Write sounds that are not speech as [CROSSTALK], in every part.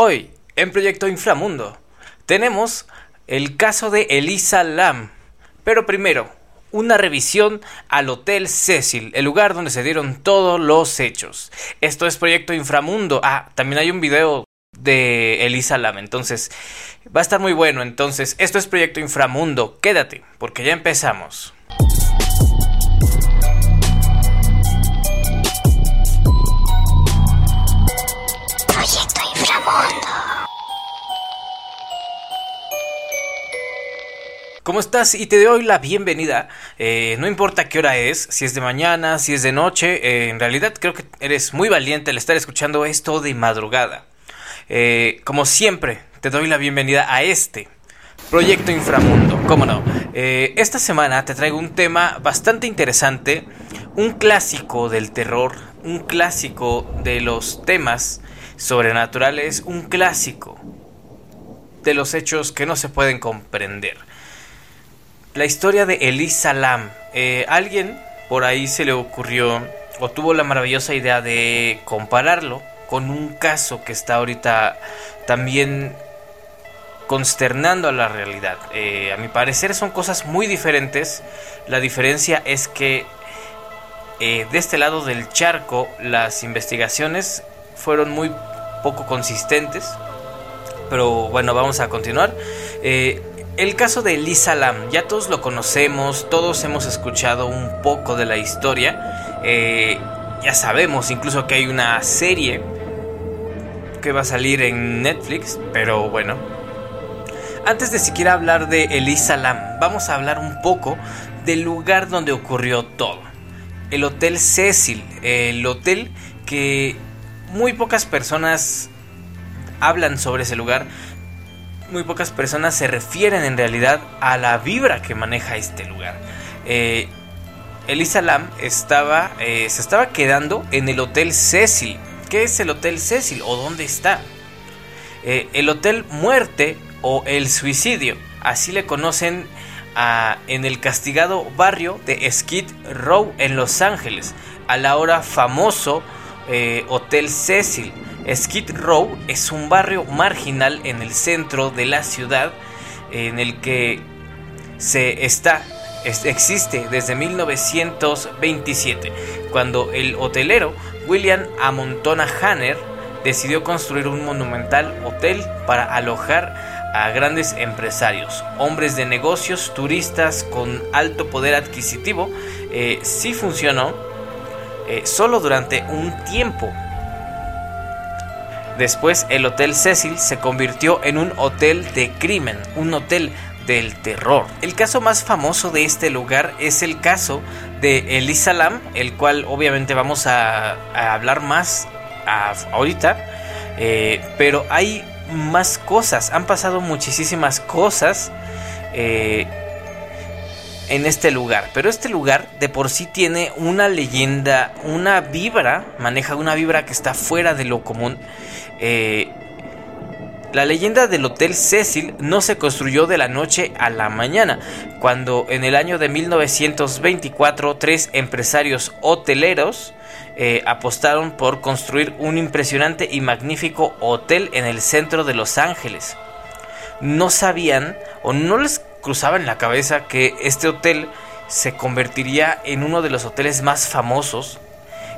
Hoy, en Proyecto Inframundo, tenemos el caso de Elisa Lam. Pero primero, una revisión al Hotel Cecil, el lugar donde se dieron todos los hechos. Esto es Proyecto Inframundo. Ah, también hay un video de Elisa Lam, entonces va a estar muy bueno. Entonces, esto es Proyecto Inframundo. Quédate, porque ya empezamos. ¿Cómo estás? Y te doy la bienvenida. Eh, no importa qué hora es, si es de mañana, si es de noche. Eh, en realidad creo que eres muy valiente al estar escuchando esto de madrugada. Eh, como siempre, te doy la bienvenida a este Proyecto Inframundo. ¿Cómo no? esta semana te traigo un tema bastante interesante. Un clásico del terror. Un clásico de los temas sobrenaturales. Un clásico de los hechos que no se pueden comprender la historia de Elisa Lam. Eh, alguien por ahí se le ocurrió o tuvo la maravillosa idea de compararlo con un caso que está ahorita también consternando a la realidad. Eh, a mi parecer son cosas muy diferentes. La diferencia es que eh, de este lado del charco las investigaciones fueron muy poco consistentes. Pero bueno, vamos a continuar. El caso de Lisa Lam, ya todos lo conocemos, todos hemos escuchado un poco de la historia. Eh, ya sabemos incluso que hay una serie que va a salir en Netflix, pero bueno. Antes de siquiera hablar de Elisa Lam, vamos a hablar un poco del lugar donde ocurrió todo. El Hotel Cecil, el hotel que muy pocas personas hablan sobre ese lugar, muy pocas personas se refieren en realidad a la vibra que maneja este lugar. Eh, Elisa Lam estaba, eh, se estaba quedando en el Hotel Cecil. ¿Qué es el Hotel Cecil o dónde está? Eh, el Hotel Muerte o el Suicidio, así le conocen en el castigado barrio de Skid Row en Los Ángeles, al ahora famoso Hotel Cecil. Skid Row es un barrio marginal en el centro de la ciudad en el que se está existe desde 1927, cuando el hotelero William Amontona Hanner decidió construir un monumental hotel para alojar a grandes empresarios, hombres de negocios, turistas con alto poder adquisitivo. Eh, sí funcionó eh, solo durante un tiempo, Después el Hotel Cecil se convirtió en un hotel de crimen, un hotel del terror. El caso más famoso de este lugar es el caso de Elisa Lam, el cual obviamente vamos a, hablar más ahorita, eh, pero hay más cosas, han pasado muchísimas cosas. Eh, en este lugar. Pero este lugar de por sí tiene una leyenda, una vibra, maneja una vibra que está fuera de lo común. Eh, la leyenda del Hotel Cecil no se construyó de la noche a la mañana, cuando en el año de 1924 tres empresarios hoteleros eh, apostaron por construir un impresionante y magnífico hotel en el centro de Los Ángeles. No sabían o no les cruzaba en la cabeza que este hotel se convertiría en uno de los hoteles más famosos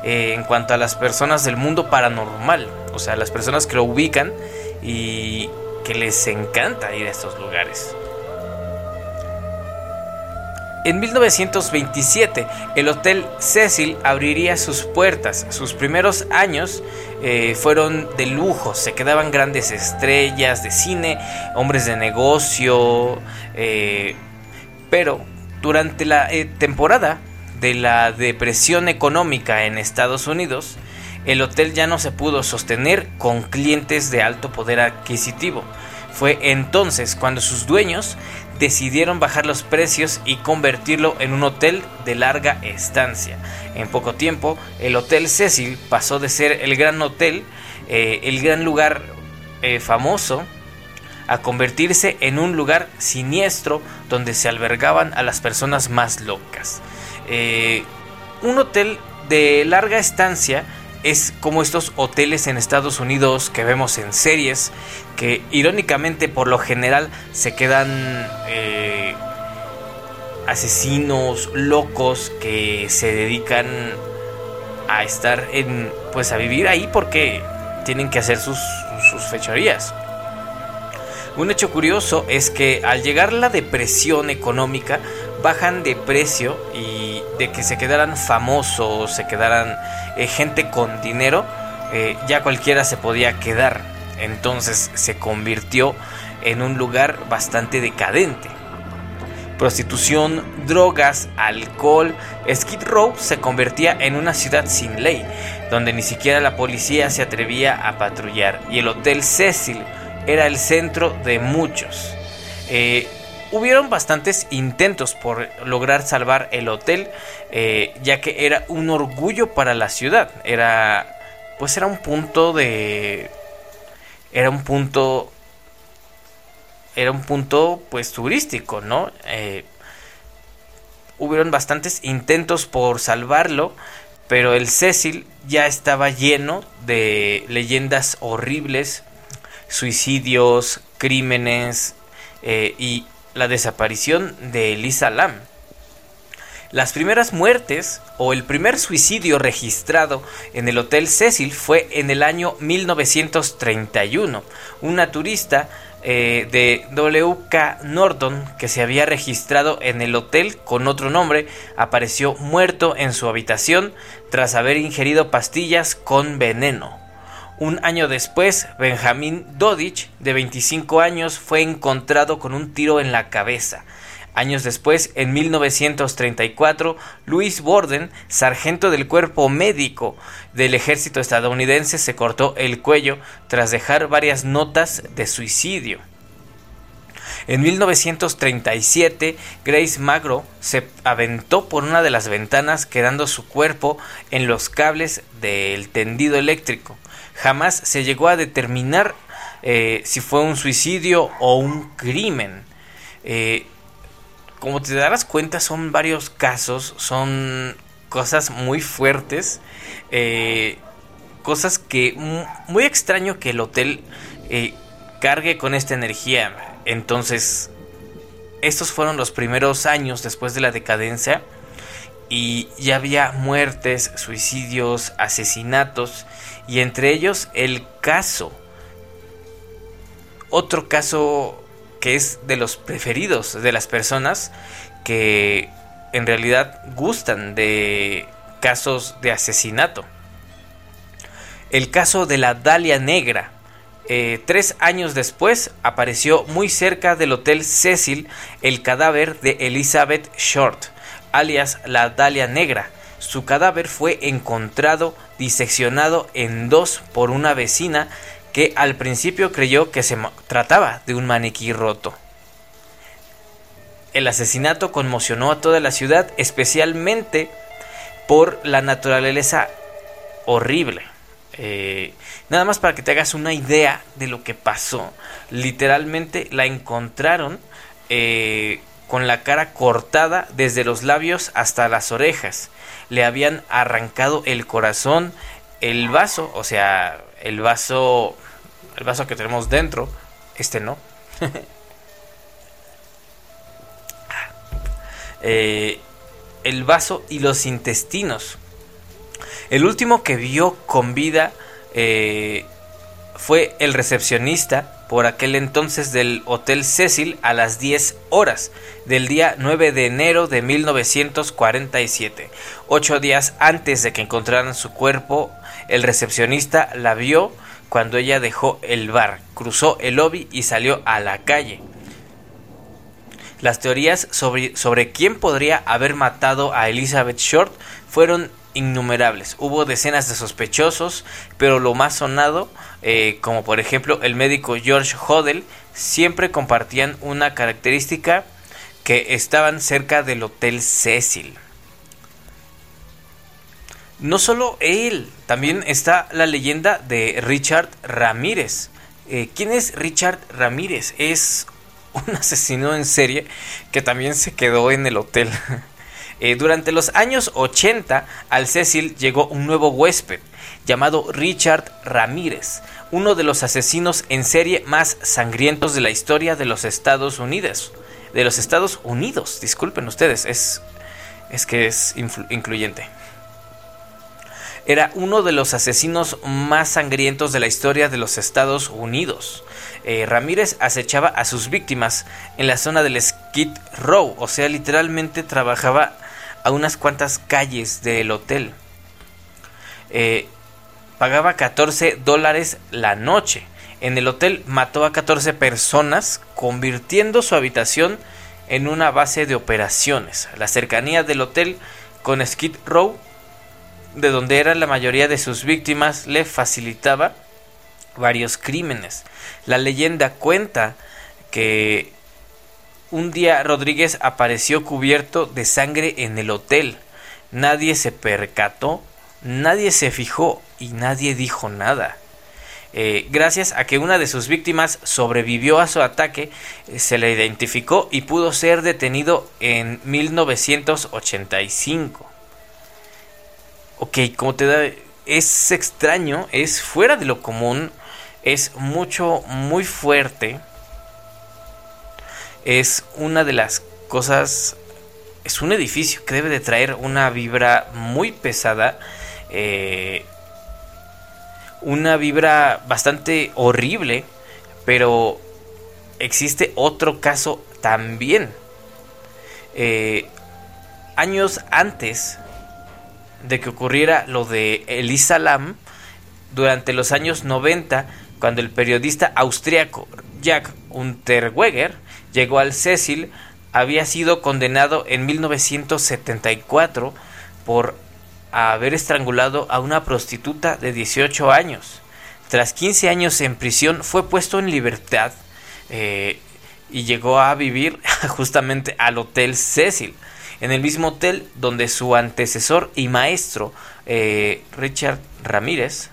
eh, en cuanto a las personas del mundo paranormal, o sea, las personas que lo ubican y que les encanta ir a estos lugares. En 1927, el Hotel Cecil abriría sus puertas. Sus primeros años eh, fueron de lujo, se quedaban grandes estrellas de cine, hombres de negocio, eh, pero durante la temporada de la depresión económica en Estados Unidos, el hotel ya no se pudo sostener con clientes de alto poder adquisitivo. Fue entonces cuando sus dueños decidieron bajar los precios y convertirlo en un hotel de larga estancia. En poco tiempo, el Hotel Cecil pasó de ser el gran hotel, eh, el gran lugar eh, famoso, a convertirse en un lugar siniestro donde se albergaban a las personas más locas. Eh, un hotel de larga estancia es como estos hoteles en Estados Unidos que vemos en series, que irónicamente por lo general se quedan eh, asesinos locos que se dedican a estar en, pues a vivir ahí porque tienen que hacer sus, sus fechorías. Un hecho curioso es que al llegar la depresión económica, bajan de precio y de que se quedaran famosos, se quedaran eh, gente con dinero, eh, ya cualquiera se podía quedar. Entonces se convirtió en un lugar bastante decadente. Prostitución, drogas, alcohol, Skid Row se convertía en una ciudad sin ley, donde ni siquiera la policía se atrevía a patrullar y el Hotel Cecil era el centro de muchos. Eh, hubieron bastantes intentos por lograr salvar el hotel, eh, ya que era un orgullo para la ciudad. Era, pues era un punto de, era un punto, era un punto, pues turístico, ¿no? Eh, hubieron bastantes intentos por salvarlo, pero el Cecil ya estaba lleno de leyendas horribles, suicidios, crímenes eh, y la desaparición de Elisa Lam. Las primeras muertes o el primer suicidio registrado en el Hotel Cecil fue en el año 1931. Una turista eh, de W.K. Norton que se había registrado en el hotel con otro nombre apareció muerto en su habitación tras haber ingerido pastillas con veneno. Un año después, Benjamin Dodich, de 25 años, fue encontrado con un tiro en la cabeza. Años después, en 1934, Louis Borden, sargento del cuerpo médico del ejército estadounidense, se cortó el cuello tras dejar varias notas de suicidio. En 1937, Grace Magro se aventó por una de las ventanas quedando su cuerpo en los cables del tendido eléctrico jamás se llegó a determinar eh, si fue un suicidio o un crimen. Eh, como te darás cuenta, son varios casos, son cosas muy fuertes, eh, cosas que muy extraño que el hotel cargue con esta energía. Entonces, estos fueron los primeros años después de la decadencia y ya había muertes, suicidios, asesinatos y entre ellos el caso. Otro caso que es de los preferidos de las personas que en realidad gustan de casos de asesinato. El caso de la Dalia Negra. Eh, tres años después apareció muy cerca del Hotel Cecil el cadáver de Elizabeth Short, alias la Dalia Negra. Su cadáver fue encontrado diseccionado en dos por una vecina que al principio creyó que se trataba de un maniquí roto. El asesinato conmocionó a toda la ciudad, especialmente por la naturaleza horrible. Eh, nada más para que te hagas una idea de lo que pasó. Literalmente la encontraron eh, con la cara cortada desde los labios hasta las orejas. Le habían arrancado el corazón, el vaso, o sea, el vaso, el vaso que tenemos dentro, este no. [LAUGHS] Eh, el vaso y los intestinos. El último que vio con vida eh, fue el recepcionista por aquel entonces del Hotel Cecil a las 10 horas del día 9 de enero de 1947. Ocho días antes de que encontraran su cuerpo, el recepcionista la vio cuando ella dejó el bar, cruzó el lobby y salió a la calle. Las teorías sobre, sobre quién podría haber matado a Elizabeth Short fueron innumerables. Hubo decenas de sospechosos, pero lo más sonado eh, como por ejemplo el médico George Hodel, siempre compartían una característica que estaban cerca del Hotel Cecil. No solo él, también está la leyenda de Richard Ramírez. Eh, ¿Quién es Richard Ramírez? Es un [LAUGHS] asesino en serie que también se quedó en el hotel. [LAUGHS] Eh, durante los años 80 al Cecil llegó un nuevo huésped llamado Richard Ramírez, uno de los asesinos en serie más sangrientos de la historia de los Estados Unidos. De los Estados Unidos, disculpen ustedes, es, es que es incluyente. Era uno de los asesinos más sangrientos de la historia de los Estados Unidos. Eh, Ramírez acechaba a sus víctimas en la zona del Skid Row, o sea, literalmente trabajaba a unas cuantas calles del hotel. Eh, pagaba 14 dólares la noche. En el hotel mató a 14 personas, convirtiendo su habitación en una base de operaciones. La cercanía del hotel con Skid Row, de donde eran la mayoría de sus víctimas, le facilitaba varios crímenes. La leyenda cuenta que un día Rodríguez apareció cubierto de sangre en el hotel. Nadie se percató, nadie se fijó y nadie dijo nada. Eh, gracias a que una de sus víctimas sobrevivió a su ataque, eh, se le identificó y pudo ser detenido en 1985. Ok, como te da... Es extraño, es fuera de lo común, es mucho, muy fuerte. Es una de las cosas... Es un edificio que debe de traer una vibra muy pesada. Eh, una vibra bastante horrible, pero existe otro caso también. Eh, años antes de que ocurriera lo de Elisa Lam, durante los años 90, cuando el periodista austriaco Jack Unterweger llegó al Cecil, había sido condenado en 1974 por haber estrangulado a una prostituta de 18 años. Tras 15 años en prisión fue puesto en libertad eh, y llegó a vivir [LAUGHS] justamente al Hotel Cecil, en el mismo hotel donde su antecesor y maestro eh, Richard Ramírez,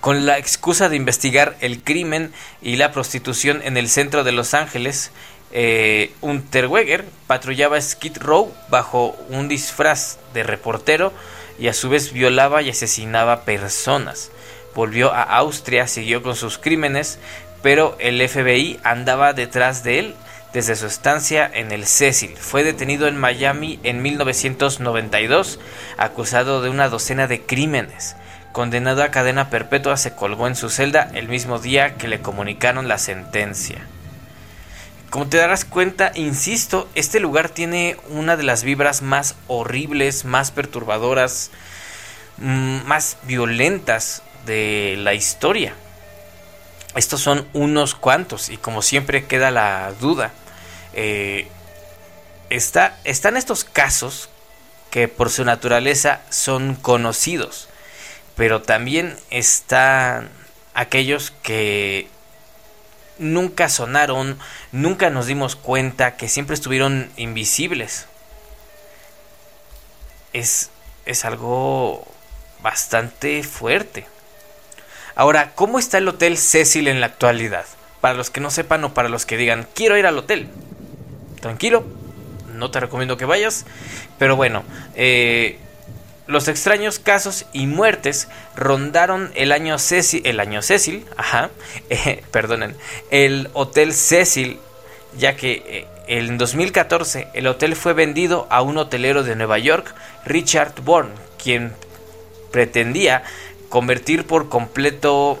con la excusa de investigar el crimen y la prostitución en el centro de Los Ángeles, eh, Unterweger patrullaba Skid Row bajo un disfraz de reportero y a su vez violaba y asesinaba personas. Volvió a Austria, siguió con sus crímenes, pero el FBI andaba detrás de él desde su estancia en el Cecil. Fue detenido en Miami en 1992, acusado de una docena de crímenes. Condenado a cadena perpetua, se colgó en su celda el mismo día que le comunicaron la sentencia. Como te darás cuenta, insisto, este lugar tiene una de las vibras más horribles, más perturbadoras, mm, más violentas de la historia. Estos son unos cuantos y como siempre queda la duda. Eh, está, están estos casos que por su naturaleza son conocidos, pero también están aquellos que nunca sonaron, nunca nos dimos cuenta, que siempre estuvieron invisibles. Es, es algo bastante fuerte. Ahora, ¿cómo está el Hotel Cecil en la actualidad? Para los que no sepan o para los que digan, quiero ir al hotel. Tranquilo, no te recomiendo que vayas. Pero bueno, eh, los extraños casos y muertes rondaron el año Cecil, el año ajá, [LAUGHS] eh, perdonen, el Hotel Cecil, ya que eh, en 2014 el hotel fue vendido a un hotelero de Nueva York, Richard Bourne, quien pretendía convertir por completo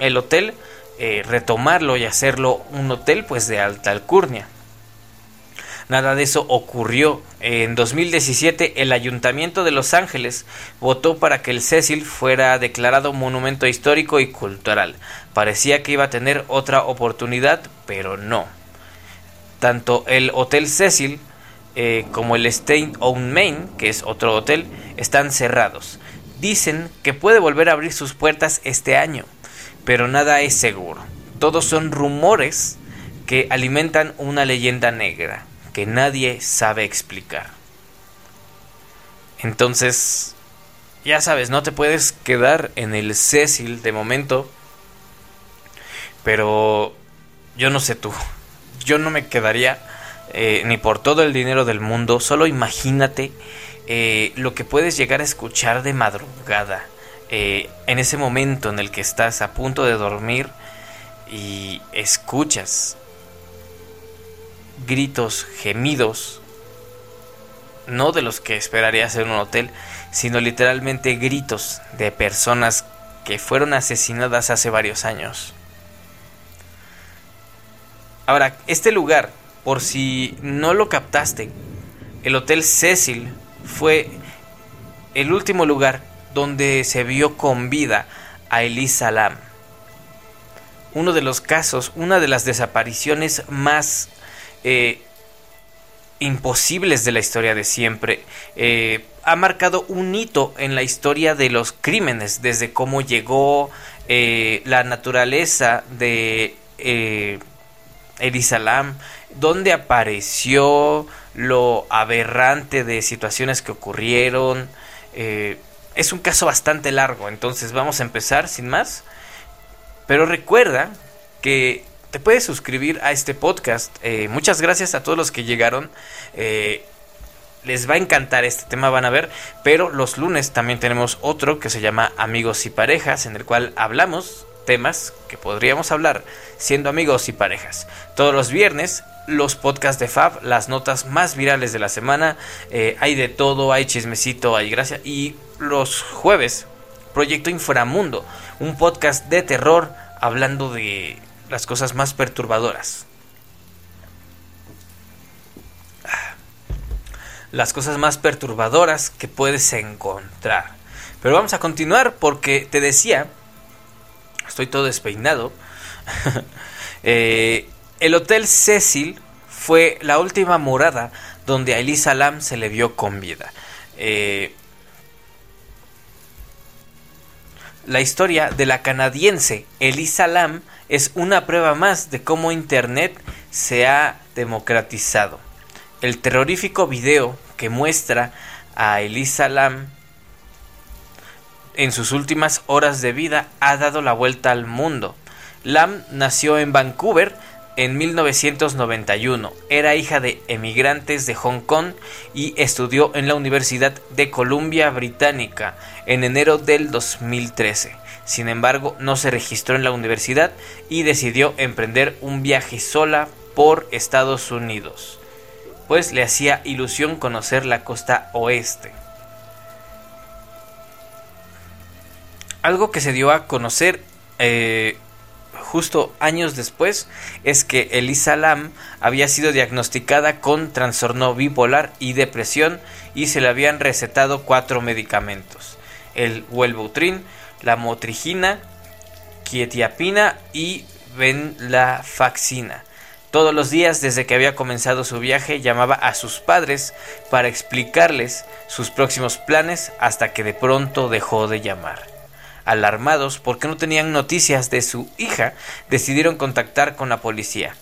el hotel, eh, retomarlo y hacerlo un hotel pues de alta alcurnia. Nada de eso ocurrió. En 2017 el Ayuntamiento de Los Ángeles votó para que el Cecil fuera declarado monumento histórico y cultural. Parecía que iba a tener otra oportunidad, pero no. Tanto el Hotel Cecil eh, como el State on Main, que es otro hotel, están cerrados. Dicen que puede volver a abrir sus puertas este año, pero nada es seguro. Todos son rumores que alimentan una leyenda negra que nadie sabe explicar. Entonces, ya sabes, no te puedes quedar en el Cecil de momento. Pero yo no sé tú. Yo no me quedaría eh, ni por todo el dinero del mundo. Solo imagínate eh, lo que puedes llegar a escuchar de madrugada. Eh, en ese momento en el que estás a punto de dormir y escuchas gritos, gemidos, no de los que esperarías en un hotel, sino literalmente gritos de personas que fueron asesinadas hace varios años. Ahora, este lugar, por si no lo captaste, el Hotel Cecil fue el último lugar donde se vio con vida a Elisa Lam. Uno de los casos, una de las desapariciones más eh, imposibles de la historia de siempre. Eh, ha marcado un hito en la historia de los crímenes, desde cómo llegó eh, la naturaleza de Elisa Lam, dónde apareció, lo aberrante de situaciones que ocurrieron es un caso bastante largo, entonces vamos a empezar sin más. Pero recuerda que te puedes suscribir a este podcast. Eh, muchas gracias a todos los que llegaron. Eh, les va a encantar este tema, van a ver. Pero los lunes también tenemos otro que se llama Amigos y Parejas, en el cual hablamos temas que podríamos hablar siendo amigos y parejas. Todos los viernes los podcasts de Fab, las notas más virales de la semana. Eh, hay de todo, hay chismecito, hay gracia. Y los jueves, Proyecto Inframundo, un podcast de terror hablando de las cosas más perturbadoras. Las cosas más perturbadoras que puedes encontrar. Pero vamos a continuar porque te decía, estoy todo despeinado. [LAUGHS] eh, el Hotel Cecil fue la última morada donde a Elisa Lam se le vio con vida. Eh, la historia de la canadiense Elisa Lam es una prueba más de cómo Internet se ha democratizado. El terrorífico video que muestra a Elisa Lam en sus últimas horas de vida ha dado la vuelta al mundo. Lam nació en Vancouver en 1991. Era hija de emigrantes de Hong Kong y estudió en la Universidad de Columbia Británica en enero del 2013. Sin embargo, no se registró en la universidad y decidió emprender un viaje sola por Estados Unidos, pues le hacía ilusión conocer la costa oeste. Algo que se dio a conocer eh, justo años después es que Elisa Lam había sido diagnosticada con trastorno bipolar y depresión y se le habían recetado cuatro medicamentos, el Wellbutrin, la motrigina, quietiapina y venlafaxina. Todos los días desde que había comenzado su viaje llamaba a sus padres para explicarles sus próximos planes hasta que de pronto dejó de llamar. Alarmados porque no tenían noticias de su hija, decidieron contactar con la policía.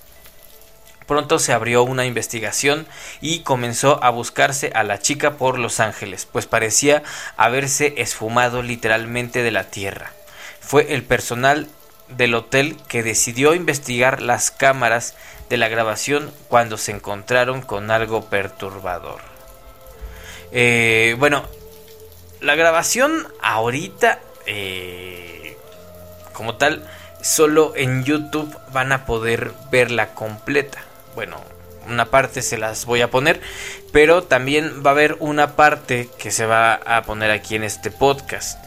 Pronto se abrió una investigación y comenzó a buscarse a la chica por Los Ángeles, pues parecía haberse esfumado literalmente de la tierra. Fue el personal del hotel que decidió investigar las cámaras de la grabación cuando se encontraron con algo perturbador. Eh, bueno, la grabación ahorita eh, como tal, solo en YouTube van a poder verla completa. Bueno, una parte se las voy a poner, pero también va a haber una parte que se va a poner aquí en este podcast.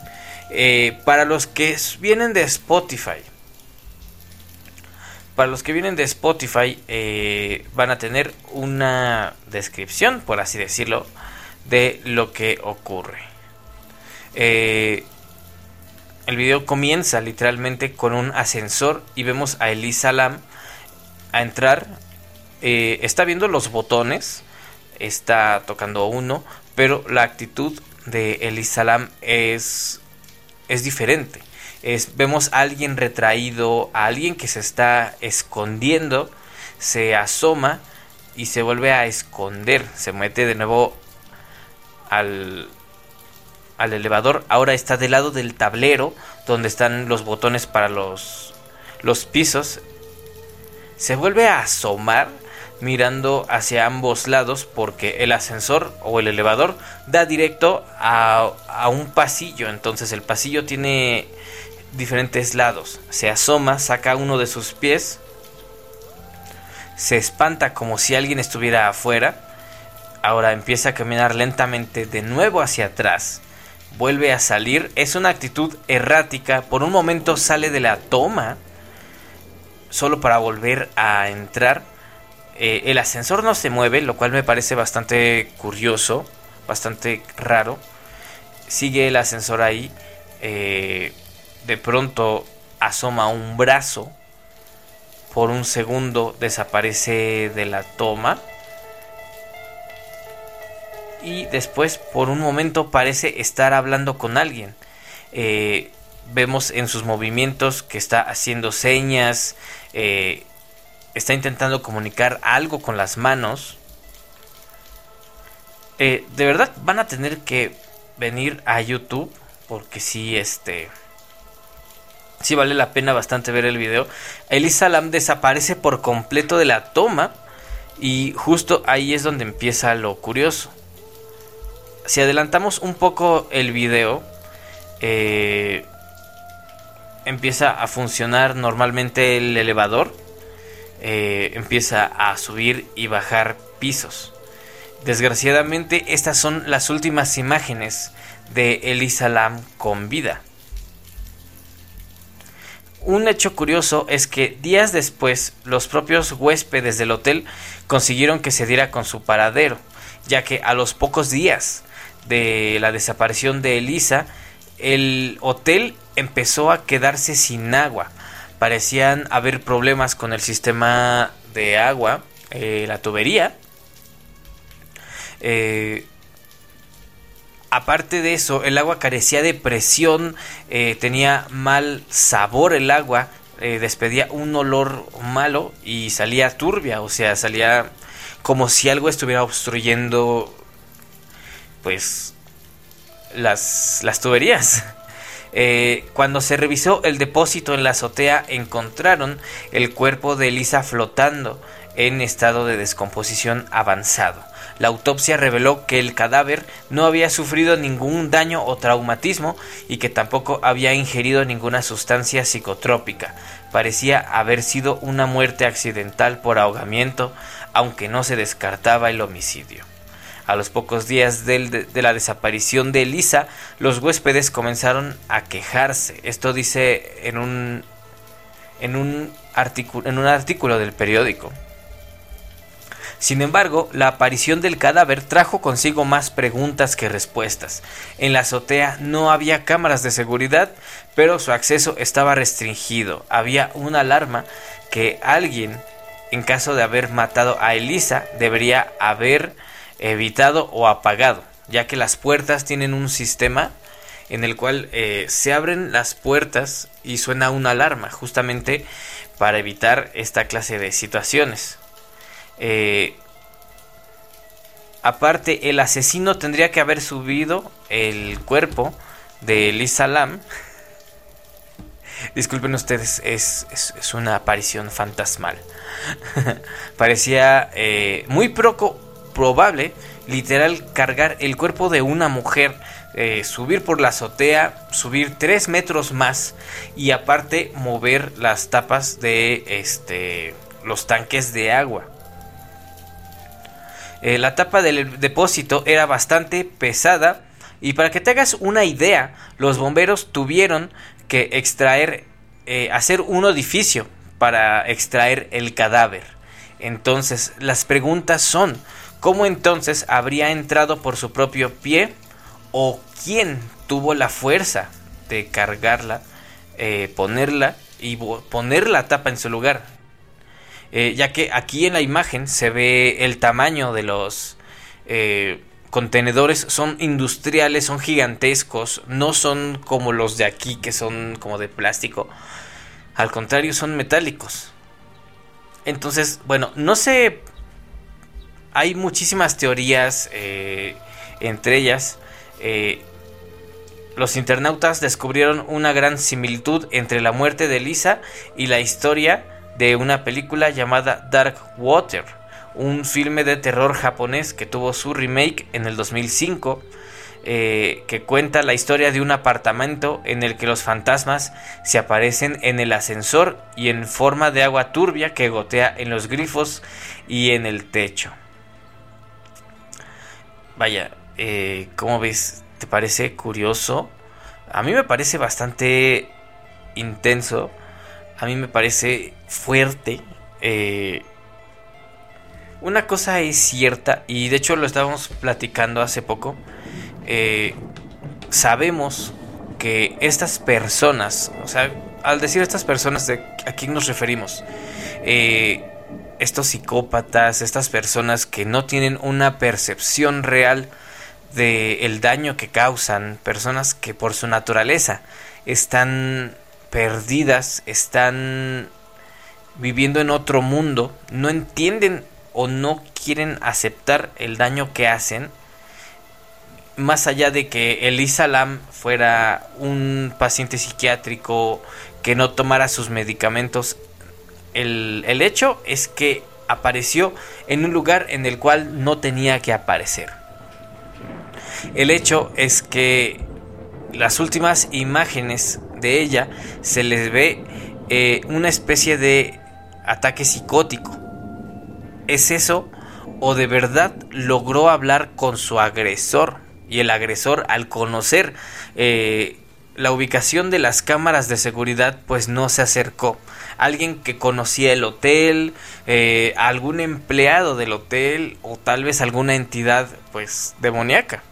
Eh, para los que vienen de Spotify, para los que vienen de Spotify eh, van a tener una descripción, por así decirlo, de lo que ocurre. Eh, el video comienza literalmente con un ascensor y vemos a Elisa Lam a entrar. Eh, está viendo los botones, está tocando uno, pero la actitud de Elisa Lam es, es diferente. Es, vemos a alguien retraído, a alguien que se está escondiendo, se asoma y se vuelve a esconder, se mete de nuevo al, al elevador ahora está del lado del tablero donde están los botones para los, los pisos. Se vuelve a asomar mirando hacia ambos lados porque el ascensor o el elevador da directo a, a un pasillo. Entonces el pasillo tiene diferentes lados. Se asoma, saca uno de sus pies, se espanta como si alguien estuviera afuera. Ahora empieza a caminar lentamente de nuevo hacia atrás. Vuelve a salir. Es una actitud errática. Por un momento sale de la toma. Solo para volver a entrar. Eh, el ascensor no se mueve, lo cual me parece bastante curioso, bastante raro. Sigue el ascensor ahí. Eh, de pronto asoma un brazo. Por un segundo desaparece de la toma. Y después por un momento parece estar hablando con alguien. Eh, vemos en sus movimientos que está haciendo señas. Eh, está intentando comunicar algo con las manos. Eh, de verdad van a tener que venir a YouTube. Porque si este sí vale la pena bastante ver el video. Elisa Lam desaparece por completo de la toma y justo ahí es donde empieza lo curioso. Si adelantamos un poco el video, eh, empieza a funcionar normalmente el elevador, eh, empieza a subir y bajar pisos. Desgraciadamente estas son las últimas imágenes de Elisa Lam con vida. Un hecho curioso es que días después los propios huéspedes del hotel consiguieron que se diera con su paradero, ya que a los pocos días de la desaparición de Elisa, el hotel empezó a quedarse sin agua. Parecían haber problemas con el sistema de agua, eh, la tubería. Eh, Aparte de eso, el agua carecía de presión, eh, tenía mal sabor el agua, despedía un olor malo y salía turbia, o sea, salía como si algo estuviera obstruyendo, pues, las, las tuberías. [LAUGHS] Eh, cuando se revisó el depósito en la azotea, encontraron el cuerpo de Elisa flotando en estado de descomposición avanzado. La autopsia reveló que el cadáver no había sufrido ningún daño o traumatismo y que tampoco había ingerido ninguna sustancia psicotrópica. Parecía haber sido una muerte accidental por ahogamiento, aunque no se descartaba el homicidio. A los pocos días de, la desaparición de Elisa, los huéspedes comenzaron a quejarse. Esto dice en un, en un, en un artículo del periódico. Sin embargo, la aparición del cadáver trajo consigo más preguntas que respuestas. En la azotea no había cámaras de seguridad, pero su acceso estaba restringido. Había una alarma que alguien, en caso de haber matado a Elisa, debería haber evitado o apagado, ya que las puertas tienen un sistema en el cual eh, se abren las puertas y suena una alarma, justamente para evitar esta clase de situaciones. Eh, aparte, el asesino tendría que haber subido el cuerpo de Lisa Lam. [LAUGHS] Disculpen ustedes, es, una aparición fantasmal. [LAUGHS] Parecía eh, muy poco probable, literal, cargar el cuerpo de una mujer, eh, subir por la azotea, subir tres metros más y aparte mover las tapas de este, los tanques de agua. Eh, la tapa del depósito era bastante pesada y para que te hagas una idea, los bomberos tuvieron que extraer, eh, hacer un edificio para extraer el cadáver. Entonces, las preguntas son, ¿cómo entonces habría entrado por su propio pie? ¿O quién tuvo la fuerza de cargarla, eh, ponerla y poner la tapa en su lugar? Eh, ya que aquí en la imagen se ve el tamaño de los eh, contenedores, son industriales, son gigantescos, no son como los de aquí que son como de plástico, al contrario son metálicos. Entonces, bueno, no sé, hay muchísimas teorías, eh, entre ellas, los internautas descubrieron una gran similitud entre la muerte de Lisa y la historia de una película llamada Dark Water, un filme de terror japonés que tuvo su remake en el 2005. Eh, que cuenta la historia de un apartamento en el que los fantasmas se aparecen en el ascensor y en forma de agua turbia que gotea en los grifos y en el techo. Vaya, eh, ¿cómo ves? ¿Te parece curioso? A mí me parece bastante intenso. A mí me parece fuerte. Eh, una cosa es cierta, y de hecho lo estábamos platicando hace poco. Eh, sabemos que estas personas, o sea, al decir estas personas, ¿de ¿a quién nos referimos? Eh, estos psicópatas, estas personas que no tienen una percepción real del el daño que causan, personas que por su naturaleza están perdidas, están viviendo en otro mundo, no entienden o no quieren aceptar el daño que hacen, más allá de que Elisa Lam fuera un paciente psiquiátrico que no tomara sus medicamentos, el, hecho es que apareció en un lugar en el cual no tenía que aparecer. El hecho es que las últimas imágenes de ella se les ve eh, una especie de ataque psicótico. ¿Es eso? ¿O de verdad logró hablar con su agresor? Y el agresor al conocer eh, la ubicación de las cámaras de seguridad pues no se acercó. Alguien que conocía el hotel, eh, algún empleado del hotel o tal vez alguna entidad pues demoníaca.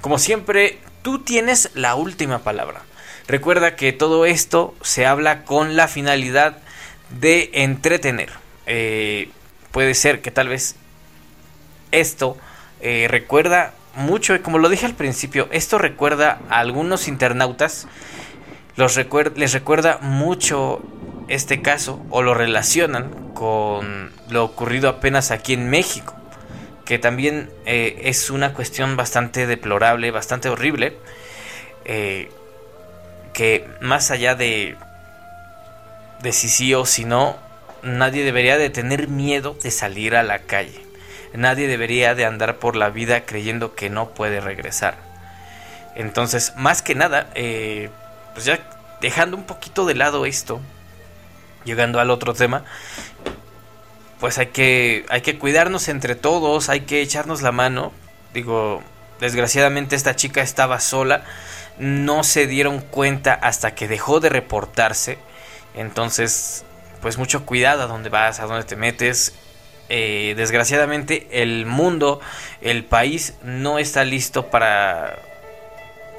Como siempre, tú tienes la última palabra. Recuerda que todo esto se habla con la finalidad de entretener. Eh, puede ser que tal vez esto eh, recuerda mucho, como lo dije al principio, esto recuerda a algunos internautas, los les recuerda mucho este caso o lo relacionan con lo ocurrido apenas aquí en México que también eh, es una cuestión bastante deplorable, bastante horrible, eh, que más allá de, de si sí o si no, nadie debería de tener miedo de salir a la calle. Nadie debería de andar por la vida creyendo que no puede regresar. Entonces, más que nada, eh, pues ya dejando un poquito de lado esto, llegando al otro tema, pues hay que, hay que cuidarnos entre todos, hay que echarnos la mano. Digo, desgraciadamente esta chica estaba sola, no se dieron cuenta hasta que dejó de reportarse. Entonces, pues mucho cuidado a dónde vas, a dónde te metes. Eh, desgraciadamente el mundo, el país no está listo para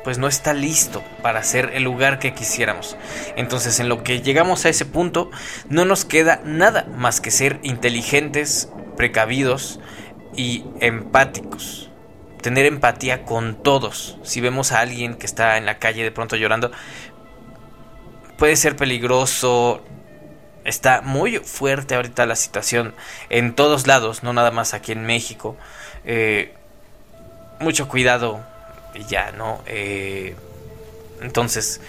pues no está listo para ser el lugar que quisiéramos. Entonces, en lo que llegamos a ese punto, no nos queda nada más que ser inteligentes, precavidos y empáticos. Tener empatía con todos. Si vemos a alguien que está en la calle de pronto llorando, puede ser peligroso. Está muy fuerte ahorita la situación en todos lados, no nada más aquí en México. Eh, mucho cuidado y ya, ¿no? Eh, entonces,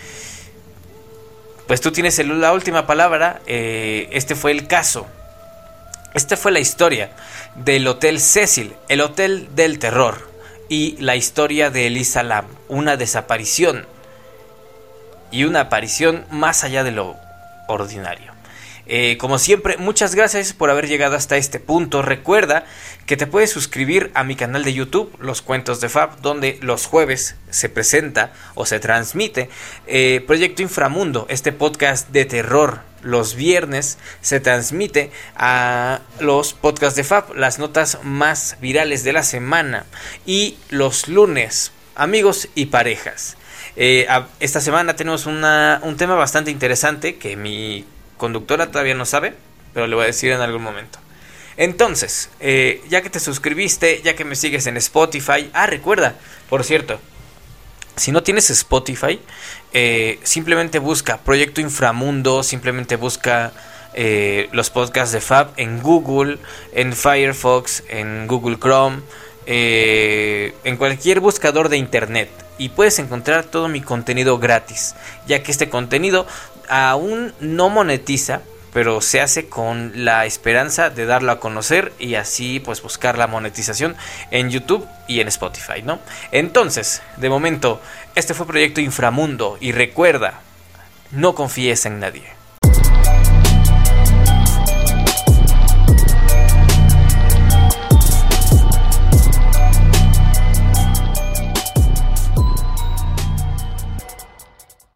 pues tú tienes la última palabra. Eh, este fue el caso. Esta fue la historia del Hotel Cecil, el Hotel del Terror, y la historia de Elisa Lam, una desaparición y una aparición más allá de lo ordinario. Eh, como siempre, muchas gracias por haber llegado hasta este punto. Recuerda que te puedes suscribir a mi canal de YouTube, Los Cuentos de Fab, donde los jueves se presenta o se transmite eh, Proyecto Inframundo, este podcast de terror. Los viernes se transmite a los podcasts de Fab, las notas más virales de la semana. Y los lunes, amigos y parejas. Eh, esta semana tenemos un tema bastante interesante que mi conductora todavía no sabe, pero le voy a decir en algún momento. Entonces, eh, ya que te suscribiste, ya que me sigues en Spotify, ah, recuerda, por cierto, si no tienes Spotify, eh, simplemente busca Proyecto Inframundo, simplemente busca eh, los podcasts de Fab en Google, en Firefox, en Google Chrome, en cualquier buscador de Internet. Y puedes encontrar todo mi contenido gratis, ya que este contenido aún no monetiza, pero se hace con la esperanza de darlo a conocer y así pues buscar la monetización en YouTube y en Spotify, ¿no? Entonces, de momento, este fue Proyecto Inframundo y recuerda, no confíes en nadie.